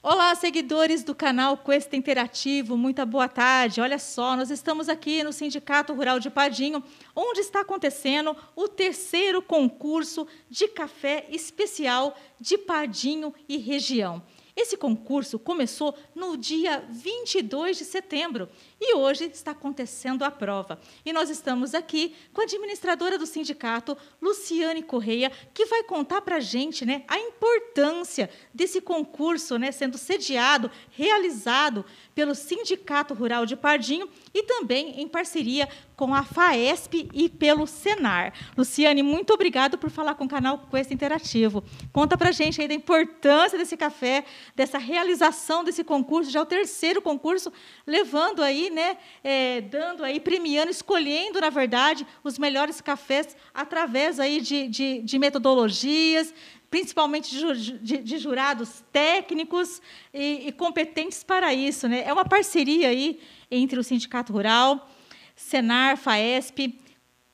Olá, seguidores do canal Questa Interativo, muita boa tarde. Olha só, nós estamos aqui no Sindicato Rural de Padinho, onde está acontecendo o terceiro concurso de café especial de Padinho e região. Esse concurso começou no dia 22 de setembro e hoje está acontecendo a prova. E nós estamos aqui com a administradora do sindicato, Luciane Correia, que vai contar para a gente né, a importância desse concurso né, sendo sediado, realizado pelo Sindicato Rural de Pardinho e também em parceria com a FAESP e pelo Senar. Luciane, muito obrigado por falar com o canal Quest Interativo. Conta para gente aí da importância desse café, dessa realização desse concurso, já é o terceiro concurso, levando aí, né, é, dando aí, premiando, escolhendo, na verdade, os melhores cafés através aí de, de, de metodologias, principalmente de, jurados técnicos e, e, competentes para isso. Né? É uma parceria aí entre o Sindicato Rural, Senar, FAESP,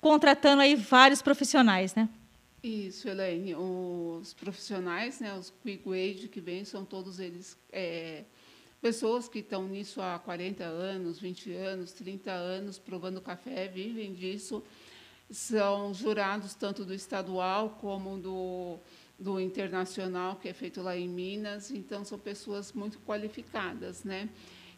contratando aí vários profissionais. Né? Isso, Elaine. Os profissionais, né, os Quick Wage que vêm, são todos eles é, pessoas que estão nisso há 40 anos, 20 anos, 30 anos, provando café, vivem disso. São jurados tanto do estadual como do do internacional que é feito lá em Minas, então são pessoas muito qualificadas, né?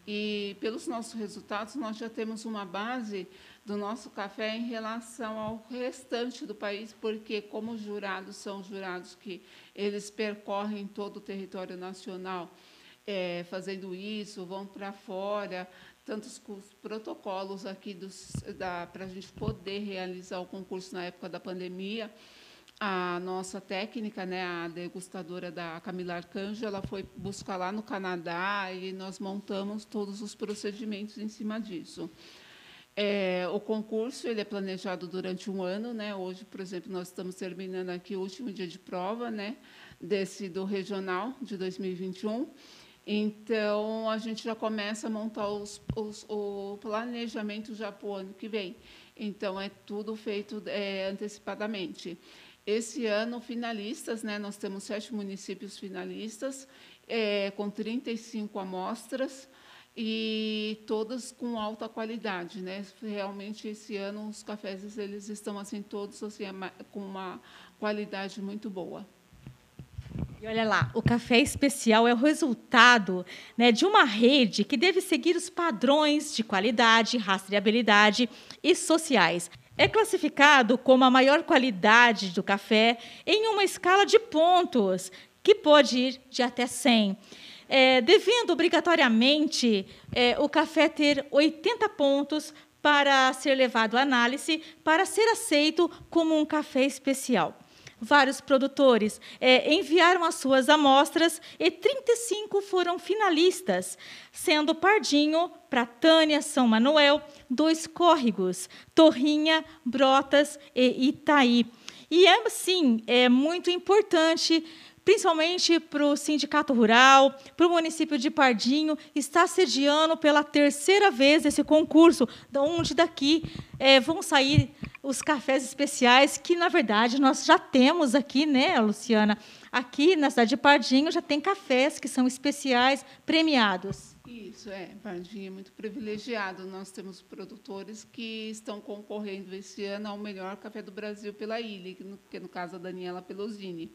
E pelos nossos resultados nós já temos uma base do nosso café em relação ao restante do país, porque como os jurados são jurados que eles percorrem todo o território nacional é, fazendo isso, vão para fora, tantos protocolos aqui para a gente poder realizar o concurso na época da pandemia a nossa técnica, né, a degustadora da Camila Arcanjo, ela foi buscar lá no Canadá e nós montamos todos os procedimentos em cima disso. É, o concurso ele é planejado durante um ano, né? Hoje, por exemplo, nós estamos terminando aqui o último dia de prova, né? Desse do regional de 2021. Então a gente já começa a montar os, os, o planejamento já para o ano que vem. Então é tudo feito é, antecipadamente. Esse ano, finalistas, né, nós temos sete municípios finalistas, é, com 35 amostras, e todas com alta qualidade, né? Realmente esse ano os cafés eles estão assim todos assim com uma qualidade muito boa. E olha lá, o café especial é o resultado né, de uma rede que deve seguir os padrões de qualidade, rastreabilidade e sociais é classificado como a maior qualidade do café em uma escala de pontos, que pode ir de até 100. É, devendo obrigatoriamente é, o café ter 80 pontos para ser levado à análise para ser aceito como um café especial vários produtores é, enviaram as suas amostras e 35 foram finalistas, sendo Pardinho, Pratânia, São Manuel, dois córregos, Torrinha, Brotas e Itaí. E é, sim, é muito importante principalmente para o Sindicato Rural, para o município de Pardinho, está sediando pela terceira vez esse concurso, onde daqui é, vão sair os cafés especiais, que, na verdade, nós já temos aqui, né, Luciana? Aqui na cidade de Pardinho já tem cafés que são especiais, premiados. Isso, é. Pardinho é muito privilegiado. Nós temos produtores que estão concorrendo esse ano ao melhor café do Brasil pela ilha, que no, que no caso a Daniela Pelosini.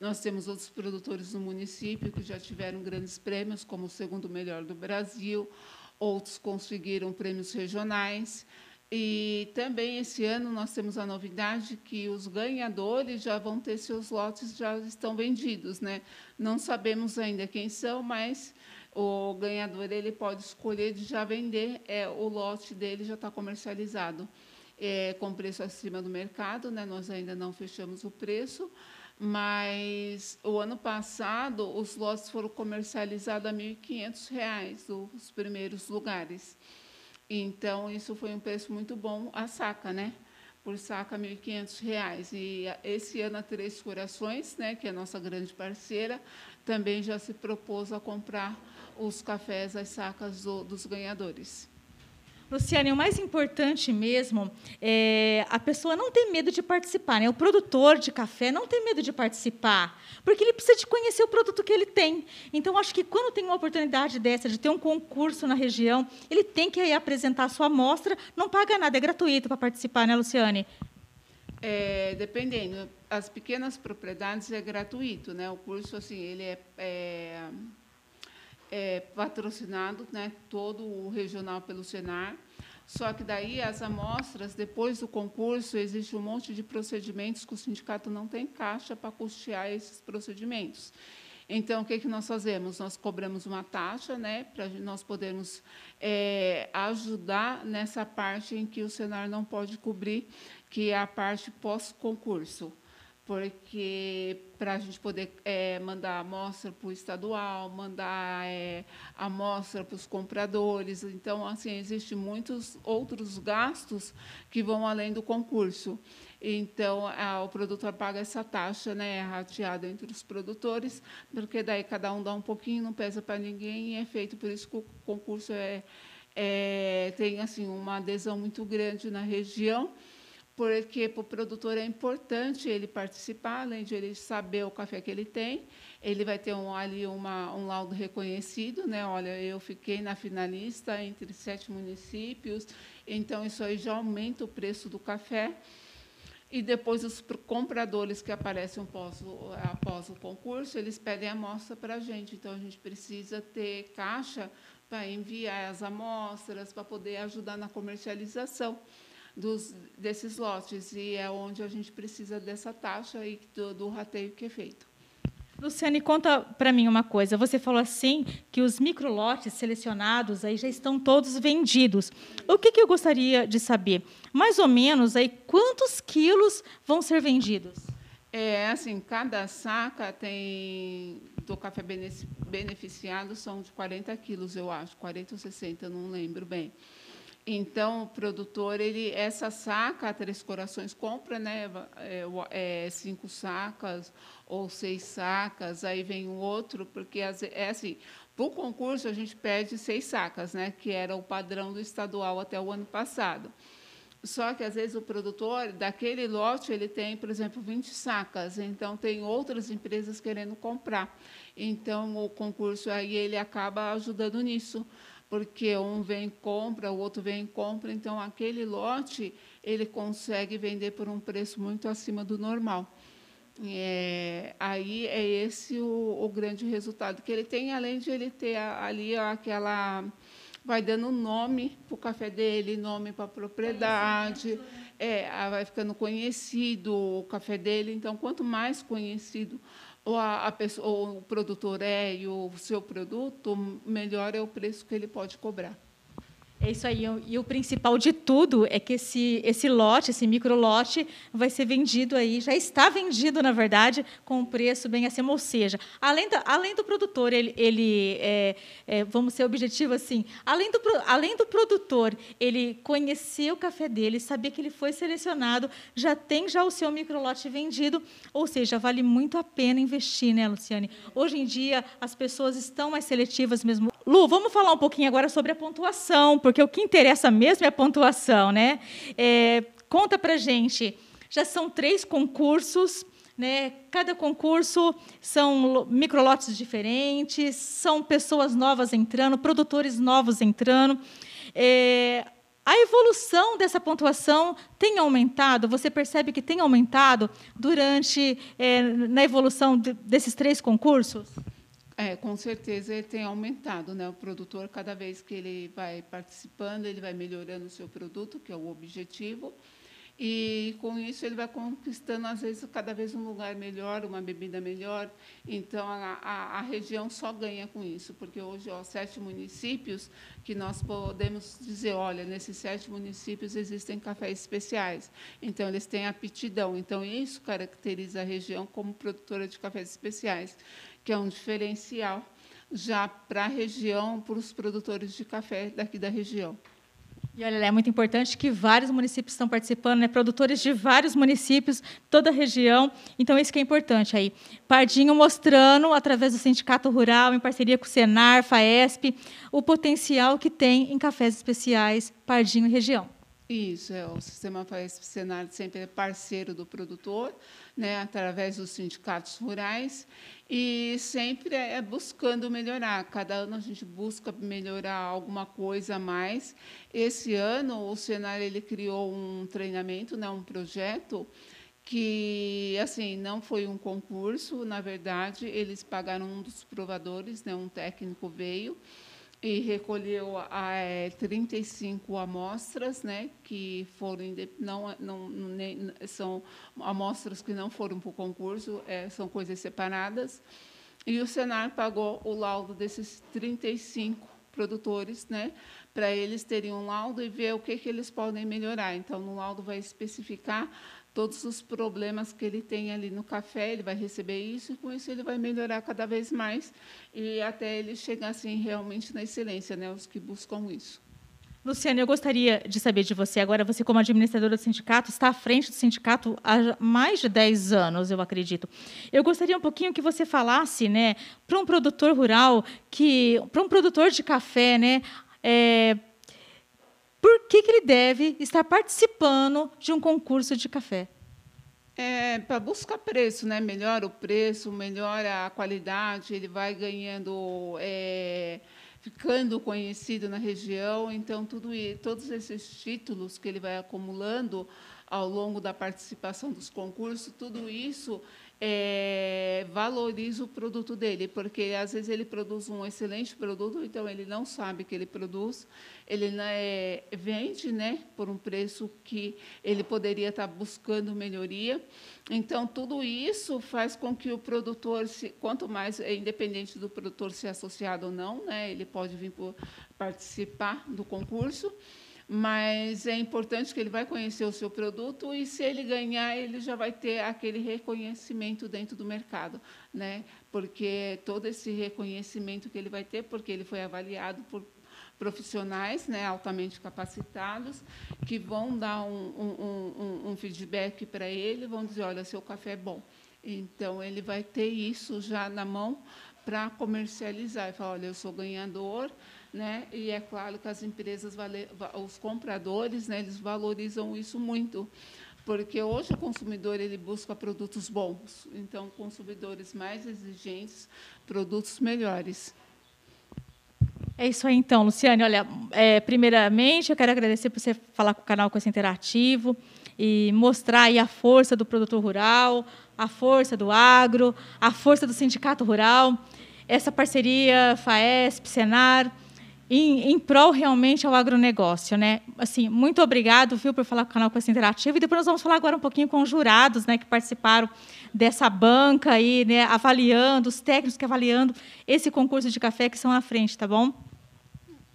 Nós temos outros produtores no município que já tiveram grandes prêmios, como o segundo melhor do Brasil, outros conseguiram prêmios regionais. E também esse ano nós temos a novidade que os ganhadores já vão ter seus lotes já estão vendidos, né? Não sabemos ainda quem são, mas o ganhador ele pode escolher de já vender, é o lote dele já está comercializado é, com preço acima do mercado, né? Nós ainda não fechamos o preço, mas o ano passado os lotes foram comercializados a R$ 1.500, os primeiros lugares. Então, isso foi um preço muito bom, a saca, né? Por saca, R$ 1.500. E esse ano, a Três Corações, né, que é a nossa grande parceira, também já se propôs a comprar os cafés, as sacas do, dos ganhadores. Luciane, o mais importante mesmo é a pessoa não ter medo de participar, né? O produtor de café não tem medo de participar, porque ele precisa de conhecer o produto que ele tem. Então, acho que quando tem uma oportunidade dessa de ter um concurso na região, ele tem que aí apresentar a sua amostra, não paga nada, é gratuito para participar, né, Luciane? É, dependendo, as pequenas propriedades é gratuito, né? O curso assim ele é, é, é patrocinado, né? Todo o regional pelo Senar. Só que daí as amostras, depois do concurso, existe um monte de procedimentos que o sindicato não tem caixa para custear esses procedimentos. Então, o que, que nós fazemos? Nós cobramos uma taxa né, para nós podermos é, ajudar nessa parte em que o Senar não pode cobrir, que é a parte pós-concurso porque para a gente poder é, mandar amostra para o estadual, mandar é, amostra para os compradores. Então, assim, existem muitos outros gastos que vão além do concurso. Então, a, o produtor paga essa taxa, né, rateada entre os produtores, porque daí cada um dá um pouquinho, não pesa para ninguém, e é feito. Por isso que o concurso é, é tem assim uma adesão muito grande na região porque para o produtor é importante ele participar, além de ele saber o café que ele tem, ele vai ter um, ali uma, um laudo reconhecido, né? Olha, eu fiquei na finalista entre sete municípios, então isso aí já aumenta o preço do café. E depois os compradores que aparecem após o, após o concurso, eles pedem amostra para a gente. Então a gente precisa ter caixa para enviar as amostras, para poder ajudar na comercialização dos, desses lotes, e é onde a gente precisa dessa taxa e do, do rateio que é feito. Luciane, conta para mim uma coisa. Você falou assim que os microlotes selecionados aí já estão todos vendidos. O que, que eu gostaria de saber? Mais ou menos aí quantos quilos vão ser vendidos? É assim, cada saca tem do café beneficiado são de 40 quilos, eu acho, 40 ou 60, não lembro bem. Então, o produtor, ele, essa saca, Três Corações compra né, é, é, cinco sacas ou seis sacas, aí vem o outro, porque é assim, para o concurso a gente pede seis sacas, né, que era o padrão do estadual até o ano passado. Só que, às vezes, o produtor, daquele lote, ele tem, por exemplo, 20 sacas, então tem outras empresas querendo comprar. Então, o concurso aí ele acaba ajudando nisso porque um vem e compra, o outro vem e compra, então aquele lote ele consegue vender por um preço muito acima do normal. É, aí é esse o, o, grande resultado que ele tem, além de ele ter ali aquela vai dando nome para o café dele, nome para a propriedade, é, vai ficando conhecido o café dele. Então, quanto mais conhecido ou, a, a pessoa, ou o produtor é e o seu produto, melhor é o preço que ele pode cobrar. É isso aí. E o principal de tudo é que esse, esse lote, esse micro lote, vai ser vendido aí, já está vendido, na verdade, com um preço bem acima. Ou seja, além, além do produtor, ele, ele é, é, vamos ser objetivo assim, além do, além do produtor, ele conhecer o café dele, saber que ele foi selecionado, já tem já o seu micro lote vendido, ou seja, vale muito a pena investir, né, Luciane? Hoje em dia, as pessoas estão mais seletivas mesmo. Lu, vamos falar um pouquinho agora sobre a pontuação, porque o que interessa mesmo é a pontuação, né? É, conta para gente. Já são três concursos, né? Cada concurso são microlotes diferentes, são pessoas novas entrando, produtores novos entrando. É, a evolução dessa pontuação tem aumentado? Você percebe que tem aumentado durante é, na evolução de, desses três concursos? É, com certeza ele tem aumentado, né? O produtor cada vez que ele vai participando, ele vai melhorando o seu produto, que é o objetivo, e com isso ele vai conquistando às vezes cada vez um lugar melhor, uma bebida melhor. Então a, a, a região só ganha com isso, porque hoje ó, sete municípios que nós podemos dizer, olha, nesses sete municípios existem cafés especiais. Então eles têm aptidão. Então isso caracteriza a região como produtora de cafés especiais que é um diferencial já para a região, para os produtores de café daqui da região. E olha, é muito importante que vários municípios estão participando, né? produtores de vários municípios, toda a região. Então, isso que é importante aí. Pardinho mostrando, através do Sindicato Rural, em parceria com o Senar, FAESP, o potencial que tem em cafés especiais Pardinho e região. Isso, é, o Sistema FAESP Senar sempre é parceiro do produtor, né, através dos sindicatos rurais, e sempre é buscando melhorar. Cada ano a gente busca melhorar alguma coisa a mais. Esse ano, o Senar ele criou um treinamento, né, um projeto, que assim não foi um concurso, na verdade, eles pagaram um dos provadores, né, um técnico veio, e recolheu é, 35 amostras, né, que foram não, não, nem, são amostras que não foram para o concurso, é, são coisas separadas. E o Senar pagou o laudo desses 35 produtores, né, para eles terem um laudo e ver o que, que eles podem melhorar. Então, no laudo vai especificar todos os problemas que ele tem ali no café, ele vai receber isso e com isso ele vai melhorar cada vez mais e até ele chegar assim realmente na excelência, né, os que buscam isso. Luciana, eu gostaria de saber de você. Agora, você, como administradora do sindicato, está à frente do sindicato há mais de 10 anos, eu acredito. Eu gostaria um pouquinho que você falasse, né, para um produtor rural, que para um produtor de café, né, é, por que, que ele deve estar participando de um concurso de café? É, para buscar preço, né? Melhora o preço, melhora a qualidade, ele vai ganhando, é, ficando conhecido na região. Então, tudo, todos esses títulos que ele vai acumulando ao longo da participação dos concursos, tudo isso é, valoriza o produto dele, porque às vezes ele produz um excelente produto, então ele não sabe que ele produz, ele é, vende né, por um preço que ele poderia estar buscando melhoria. Então, tudo isso faz com que o produtor, se, quanto mais, é independente do produtor ser associado ou não, né, ele pode vir por participar do concurso mas é importante que ele vai conhecer o seu produto e se ele ganhar, ele já vai ter aquele reconhecimento dentro do mercado, né? Porque todo esse reconhecimento que ele vai ter, porque ele foi avaliado por profissionais né, altamente capacitados que vão dar um, um, um, um feedback para ele, vão dizer, olha, seu café é bom. Então, ele vai ter isso já na mão para comercializar. E falar, olha, eu sou ganhador, né? E é claro que as empresas, os compradores, né, eles valorizam isso muito, porque hoje o consumidor ele busca produtos bons, então consumidores mais exigentes, produtos melhores. É isso aí, então, Luciane. Olha, é, primeiramente, eu quero agradecer por você falar com o canal Coisa Interativo e mostrar aí a força do produtor rural, a força do agro, a força do sindicato rural, essa parceria FAESP, Senar, em, em prol realmente ao agronegócio. Né? Assim, muito obrigado viu, por falar com o canal Coisa Interativo. E depois nós vamos falar agora um pouquinho com os jurados né, que participaram dessa banca aí, né, avaliando, os técnicos que avaliando esse concurso de café que são à frente, tá bom?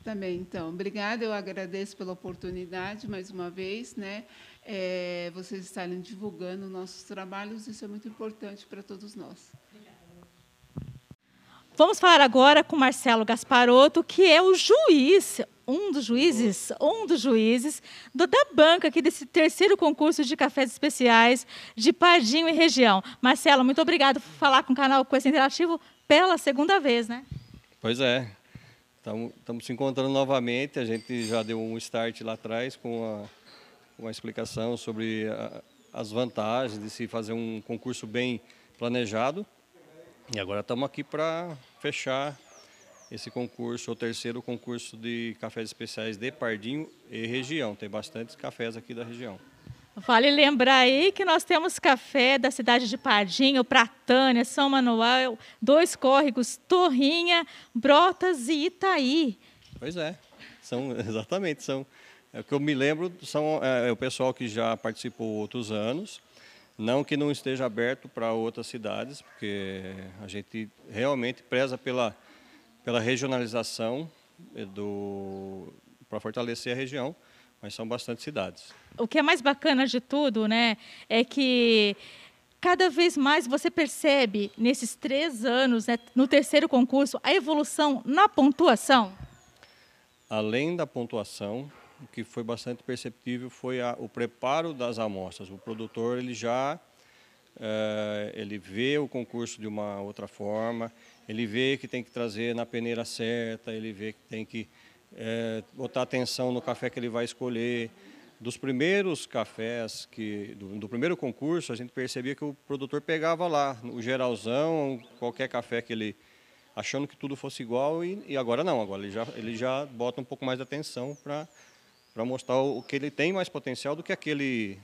Também, então. Obrigada, eu agradeço pela oportunidade mais uma vez, né? É, vocês estarem divulgando nossos trabalhos, isso é muito importante para todos nós. Vamos falar agora com Marcelo Gasparotto, que é o juiz, um dos juízes, um dos juízes do, da banca aqui desse terceiro concurso de cafés especiais de Pardinho e região. Marcelo, muito obrigado por falar com o canal Coisa Interativo pela segunda vez, né? Pois é. Estamos se encontrando novamente. A gente já deu um start lá atrás com uma explicação sobre a, as vantagens de se fazer um concurso bem planejado. E agora estamos aqui para fechar esse concurso, o terceiro concurso de cafés especiais de Pardinho e região. Tem bastantes cafés aqui da região. Vale lembrar aí que nós temos café da cidade de Pardinho, Pratânia, São Manuel, Dois Córregos, Torrinha, Brotas e Itaí. Pois é, são exatamente, são é, o que eu me lembro são é, é o pessoal que já participou outros anos não que não esteja aberto para outras cidades, porque a gente realmente preza pela, pela regionalização do para fortalecer a região, mas são bastante cidades. O que é mais bacana de tudo, né, é que cada vez mais você percebe nesses três anos, né, no terceiro concurso, a evolução na pontuação. Além da pontuação, o que foi bastante perceptível foi a, o preparo das amostras. O produtor ele já é, ele vê o concurso de uma outra forma, ele vê que tem que trazer na peneira certa, ele vê que tem que é, botar atenção no café que ele vai escolher. Dos primeiros cafés, que do, do, primeiro concurso, a gente percebia que o produtor pegava lá, o geralzão, qualquer café que ele achando que tudo fosse igual e, e agora não, agora ele já, ele já bota um pouco mais de atenção para mostrar o, que ele tem mais potencial do que aquele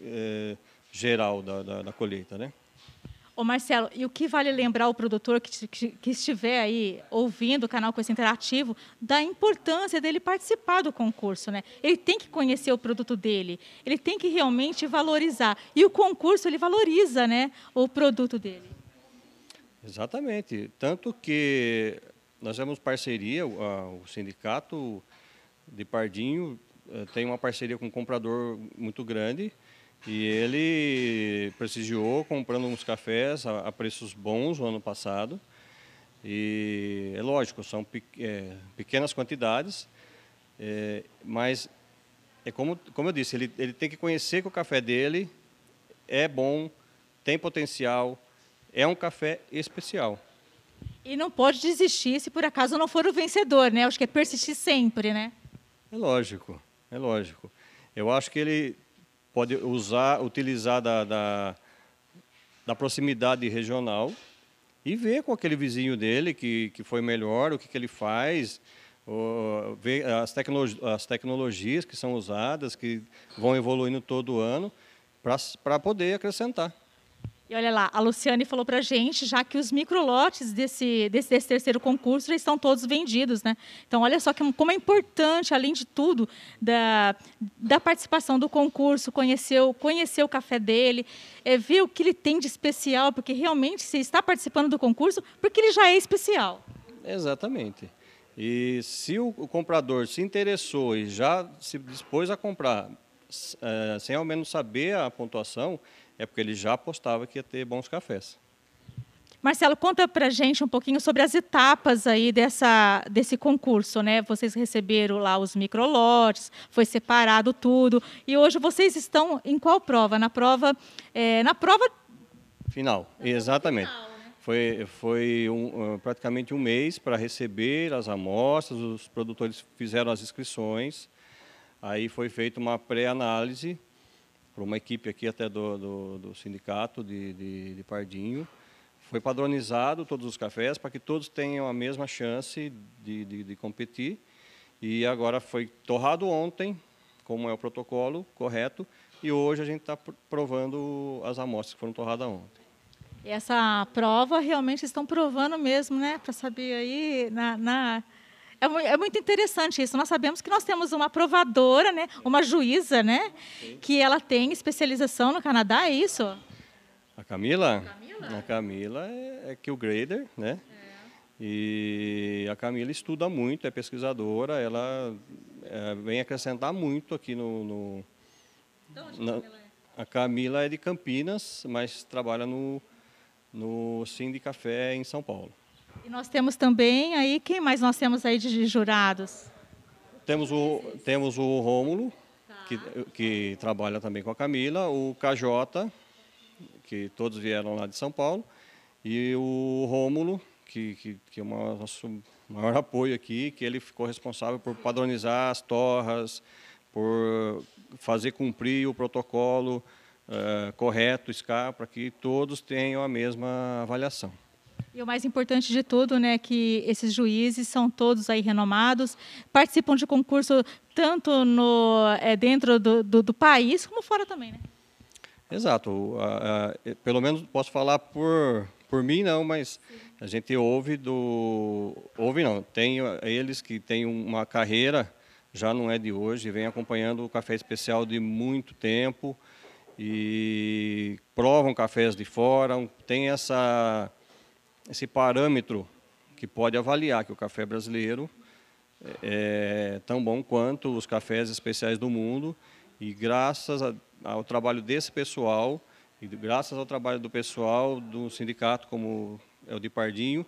é, geral da, da, da colheita, né? Ô Marcelo, e o que vale lembrar o produtor que, que, que, estiver aí ouvindo o canal Coisa Interativo da importância dele participar do concurso, né? Ele tem que conhecer o produto dele, ele tem que realmente valorizar. E o concurso, ele valoriza né, o produto dele. Exatamente. Tanto que nós temos parceria, o, sindicato de Pardinho tem uma parceria com um comprador muito grande e ele prestigiou comprando uns cafés a, preços bons no ano passado. E é lógico, são é, pequenas quantidades, é, mas é como, como eu disse, ele, ele tem que conhecer que o café dele é bom, tem potencial, é um café especial. E não pode desistir se por acaso não for o vencedor, né? Acho que é persistir sempre, né? É lógico, é lógico. Eu acho que ele pode usar, utilizar da, da, da proximidade regional e ver com aquele vizinho dele que, que foi melhor, o que, que ele faz, ou, ver as, tecnologi as tecnologias que são usadas, que vão evoluindo todo ano, para poder acrescentar. E olha lá, a Luciane falou para a gente já que os microlotes desse, desse, desse, terceiro concurso já estão todos vendidos. Né? Então, olha só que, como é importante, além de tudo, da, da participação do concurso, conhecer, conhecer o café dele, é, ver o que ele tem de especial, porque realmente se está participando do concurso, porque ele já é especial. Exatamente. E se o, comprador se interessou e já se dispôs a comprar, é, sem ao menos saber a pontuação, é porque ele já apostava que ia ter bons cafés. Marcelo, conta para gente um pouquinho sobre as etapas aí dessa, desse concurso, né? Vocês receberam lá os microlotes, foi separado tudo, e hoje vocês estão em qual prova? Na prova, é, na prova final, na exatamente. Prova final, né? Foi, foi um, praticamente um mês para receber as amostras, os produtores fizeram as inscrições, aí foi feita uma pré-análise por uma equipe aqui até do, do, do sindicato de, de, de, Pardinho. Foi padronizado todos os cafés para que todos tenham a mesma chance de, de, de competir. E agora foi torrado ontem, como é o protocolo correto, e hoje a gente está provando as amostras que foram torradas ontem. E essa prova realmente estão provando mesmo, né? Para saber aí na, na é, é, muito interessante isso. Nós sabemos que nós temos uma provadora, né, uma juíza, né, que ela tem especialização no Canadá, é isso? A Camila? A Camila, a Camila é, é grader, né? É. E a Camila estuda muito, é pesquisadora, ela é, vem acrescentar muito aqui no. no de onde na, a Camila é? A Camila é de Campinas, mas trabalha no, no Sim de Café em São Paulo. Nós temos também aí, quem mais nós temos aí de jurados? Temos o, temos o Rômulo, tá. que, que trabalha também com a Camila, o KJ, que todos vieram lá de São Paulo, e o Rômulo, que, que, que é o nosso maior apoio aqui, que ele ficou responsável por padronizar as torras, por fazer cumprir o protocolo uh, correto, SCA, para que todos tenham a mesma avaliação. E o mais importante de tudo, né, que esses juízes são todos aí renomados, participam de concurso tanto no, é, dentro do, do, do país como fora também, né? Exato. pelo menos posso falar por, por mim, não, mas a gente ouve do... Ouve não, tem eles que têm uma carreira, já não é de hoje, vem acompanhando o café especial de muito tempo e provam cafés de fora, tem essa esse parâmetro que pode avaliar que o café brasileiro é, é tão bom quanto os cafés especiais do mundo e graças ao trabalho desse pessoal e graças ao trabalho do pessoal do sindicato como é o de Pardinho,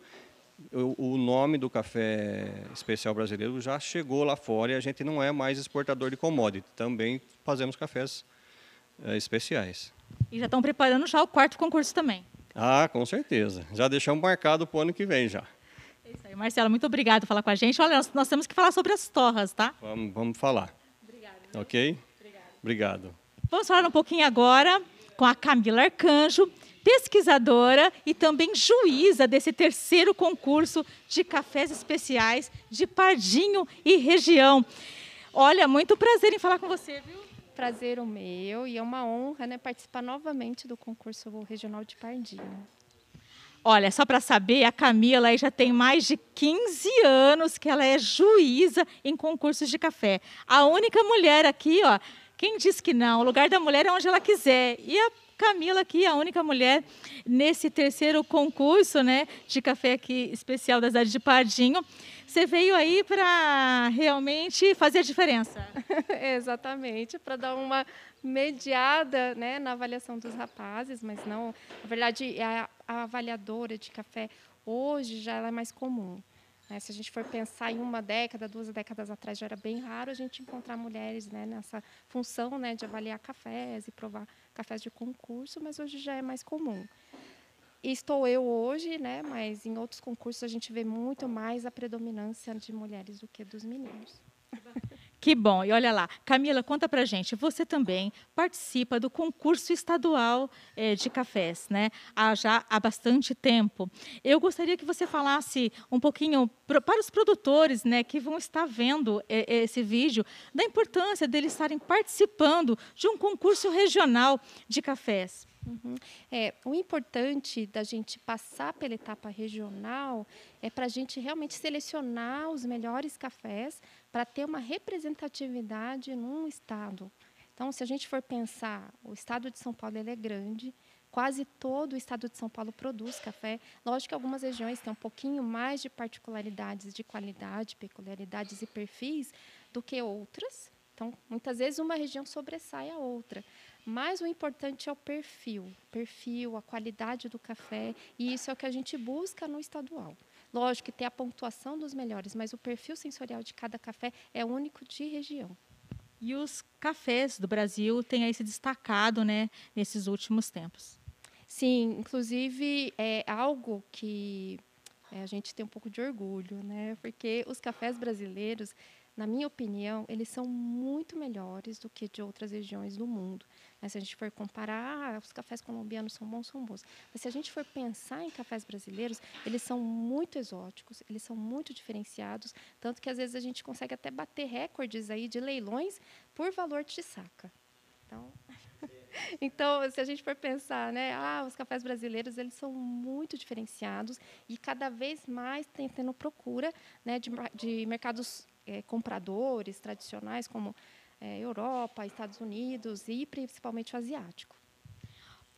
o, o nome do café especial brasileiro já chegou lá fora e a gente não é mais exportador de commodity. Também fazemos cafés é, especiais. E já estão preparando já o quarto concurso também. Ah, com certeza. Já deixamos marcado para o ano que vem já. É isso aí. Marcela, muito obrigado por falar com a gente. Olha, nós, nós temos que falar sobre as torras, tá? Vamos, vamos falar. Obrigada. Ok? Obrigado. Obrigado. Vamos falar um pouquinho agora com a Camila Arcanjo, pesquisadora e também juíza desse terceiro concurso de cafés especiais de Pardinho e região. Olha, muito prazer em falar com você, viu? Prazer o meu e é uma honra né, participar novamente do concurso regional de Pardinho. Olha, só para saber, a Camila já tem mais de 15 anos que ela é juíza em concursos de café. A única mulher aqui, ó, quem diz que não? O lugar da mulher é onde ela quiser. E a Camila aqui, a única mulher nesse terceiro concurso, né, de café aqui especial da cidade de Pardinho. Você veio aí para realmente fazer a diferença. Exatamente, para dar uma mediada, né, na avaliação dos rapazes, mas não, na verdade, a, a avaliadora de café hoje já é mais comum. Né? Se a gente for pensar em uma década, duas décadas atrás, já era bem raro a gente encontrar mulheres né, nessa função né, de avaliar cafés e provar cafés de concurso, mas hoje já é mais comum. Estou eu hoje, né, mas em outros concursos a gente vê muito mais a predominância de mulheres do que dos meninos. Que bom. E olha lá, Camila, conta pra gente. Você também participa do concurso estadual eh, de cafés, né? Há já há bastante tempo. Eu gostaria que você falasse um pouquinho pro, para os produtores, né, que vão estar vendo eh, esse vídeo, da importância deles estarem participando de um concurso regional de cafés. Uhum. É, o importante da gente passar pela etapa regional é para a gente realmente selecionar os melhores cafés para ter uma representatividade num estado. Então, se a gente for pensar, o estado de São Paulo é grande, quase todo o estado de São Paulo produz café. Lógico que algumas regiões têm um pouquinho mais de particularidades de qualidade, peculiaridades e perfis do que outras. Então, muitas vezes uma região sobressai a outra. Mas o importante é o perfil, perfil, a qualidade do café, e isso é o que a gente busca no estadual. Lógico que tem a pontuação dos melhores, mas o perfil sensorial de cada café é único de região. E os cafés do Brasil têm aí se destacado, né, nesses últimos tempos. Sim, inclusive é algo que é, a gente tem um pouco de orgulho, né? Porque os cafés brasileiros na minha opinião, eles são muito melhores do que de outras regiões do mundo. Mas se a gente for comparar, ah, os cafés colombianos são bons, são bons. Mas se a gente for pensar em cafés brasileiros, eles são muito exóticos, eles são muito diferenciados, tanto que às vezes a gente consegue até bater recordes aí de leilões por valor de saca. Então, então, se a gente for pensar, né, ah, os cafés brasileiros eles são muito diferenciados e cada vez mais tem tendo procura, né, de, de mercados é, compradores tradicionais como é, Europa, Estados Unidos e principalmente o asiático.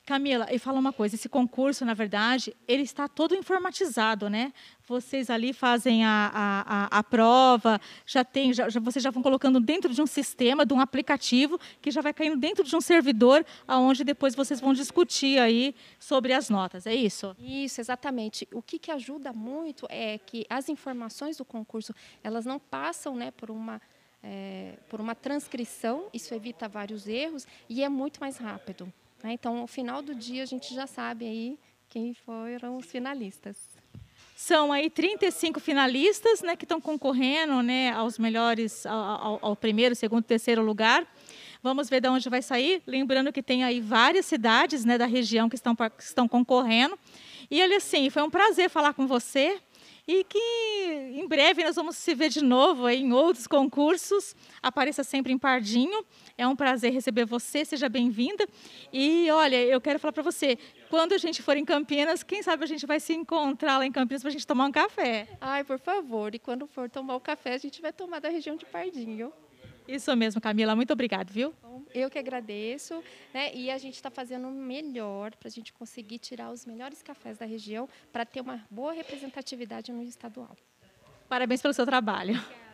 Camila, e fala uma coisa, esse concurso, na verdade, ele está todo informatizado, né? Vocês ali fazem a, a, a, a prova, já tem, já, já, vocês já vão colocando dentro de um sistema, de um aplicativo, que já vai caindo dentro de um servidor, aonde depois vocês vão discutir aí sobre as notas, é isso? Isso, exatamente. O que, que ajuda muito é que as informações do concurso, elas não passam né, por uma é, por uma transcrição, isso evita vários erros e é muito mais rápido. Né? Então, no final do dia, a gente já sabe aí quem foram os finalistas. São aí 35 finalistas né, que estão concorrendo né, aos melhores, ao, ao, primeiro, segundo, terceiro lugar. Vamos ver de onde vai sair. Lembrando que tem aí várias cidades né, da região que estão, que estão concorrendo. E olha assim, foi um prazer falar com você e que em breve nós vamos se ver de novo em outros concursos. Apareça sempre em Pardinho. É um prazer receber você, seja bem-vinda. E olha, eu quero falar para você, quando a gente for em Campinas, quem sabe a gente vai se encontrar lá em Campinas para a gente tomar um café. Ai, por favor. E quando for tomar o café, a gente vai tomar da região de Pardinho. Isso mesmo, Camila. Muito obrigada, viu? Eu que agradeço. Né? E a gente está fazendo o melhor para a gente conseguir tirar os melhores cafés da região para ter uma boa representatividade no estadual. Parabéns pelo seu trabalho. Obrigada.